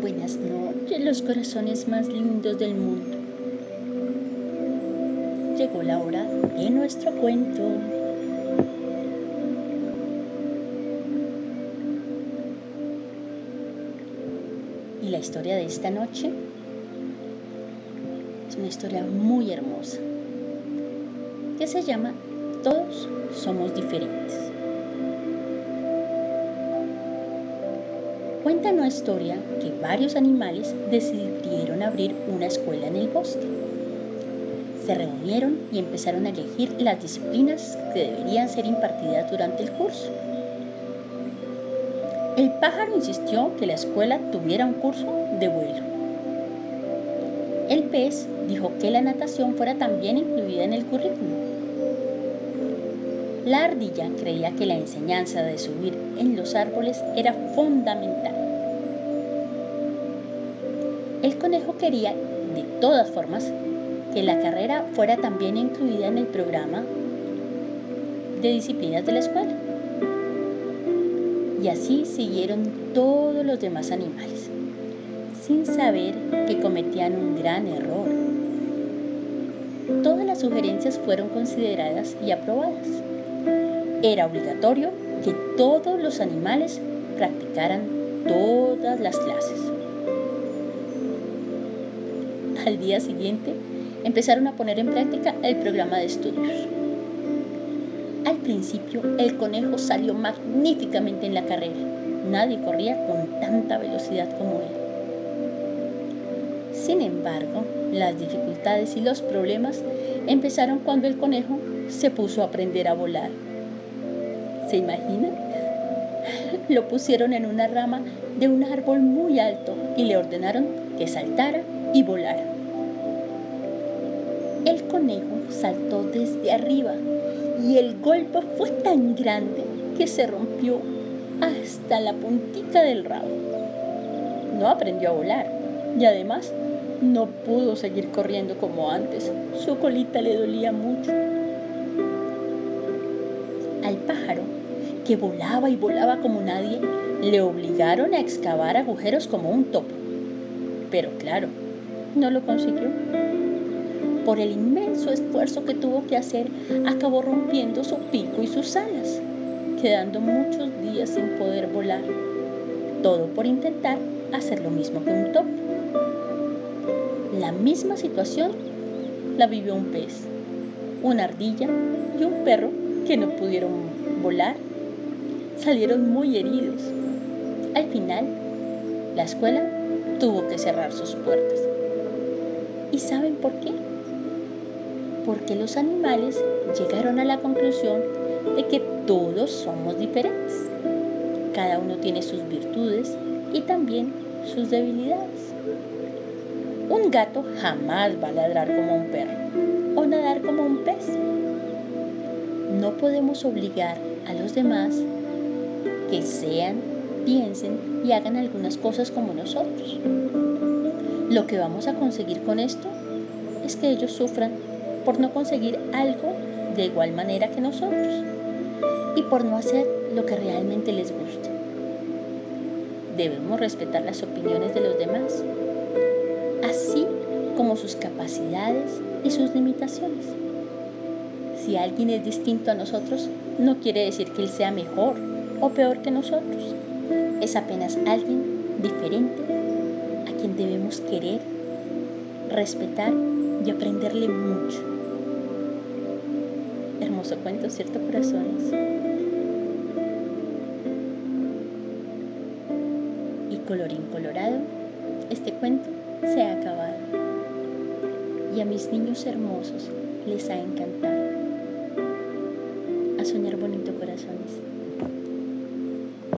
Buenas noches, los corazones más lindos del mundo. Llegó la hora de nuestro cuento. Y la historia de esta noche es una historia muy hermosa que se llama Todos somos diferentes. Cuenta una historia que varios animales decidieron abrir una escuela en el bosque. Se reunieron y empezaron a elegir las disciplinas que deberían ser impartidas durante el curso. El pájaro insistió que la escuela tuviera un curso de vuelo. El pez dijo que la natación fuera también incluida en el currículum. La ardilla creía que la enseñanza de subir en los árboles era fundamental. El conejo quería, de todas formas, que la carrera fuera también incluida en el programa de disciplinas de la escuela. Y así siguieron todos los demás animales, sin saber que cometían un gran error. Todas las sugerencias fueron consideradas y aprobadas. Era obligatorio que todos los animales practicaran todas las clases. Al día siguiente empezaron a poner en práctica el programa de estudios. Al principio el conejo salió magníficamente en la carrera. Nadie corría con tanta velocidad como él. Sin embargo, las dificultades y los problemas empezaron cuando el conejo se puso a aprender a volar. ¿Se imaginan? Lo pusieron en una rama de un árbol muy alto y le ordenaron que saltara y volara. El conejo saltó desde arriba y el golpe fue tan grande que se rompió hasta la puntita del rabo. No aprendió a volar y además no pudo seguir corriendo como antes. Su colita le dolía mucho. Al pájaro, que volaba y volaba como nadie, le obligaron a excavar agujeros como un topo. Pero claro, no lo consiguió. Por el inmenso esfuerzo que tuvo que hacer, acabó rompiendo su pico y sus alas, quedando muchos días sin poder volar. Todo por intentar hacer lo mismo que un topo. La misma situación la vivió un pez, una ardilla y un perro que no pudieron volar. Salieron muy heridos. Al final, la escuela tuvo que cerrar sus puertas. ¿Y saben por qué? Porque los animales llegaron a la conclusión de que todos somos diferentes. Cada uno tiene sus virtudes y también sus debilidades. Un gato jamás va a ladrar como un perro o nadar como un pez. No podemos obligar a los demás que sean, piensen y hagan algunas cosas como nosotros. Lo que vamos a conseguir con esto es que ellos sufran por no conseguir algo de igual manera que nosotros y por no hacer lo que realmente les gusta. Debemos respetar las opiniones de los demás, así como sus capacidades y sus limitaciones. Si alguien es distinto a nosotros, no quiere decir que él sea mejor o peor que nosotros. Es apenas alguien diferente a quien debemos querer, respetar y aprenderle mucho. Hermoso cuento, ¿cierto, corazones? Y colorín colorado, este cuento se ha acabado. Y a mis niños hermosos les ha encantado. A soñar bonito, corazones.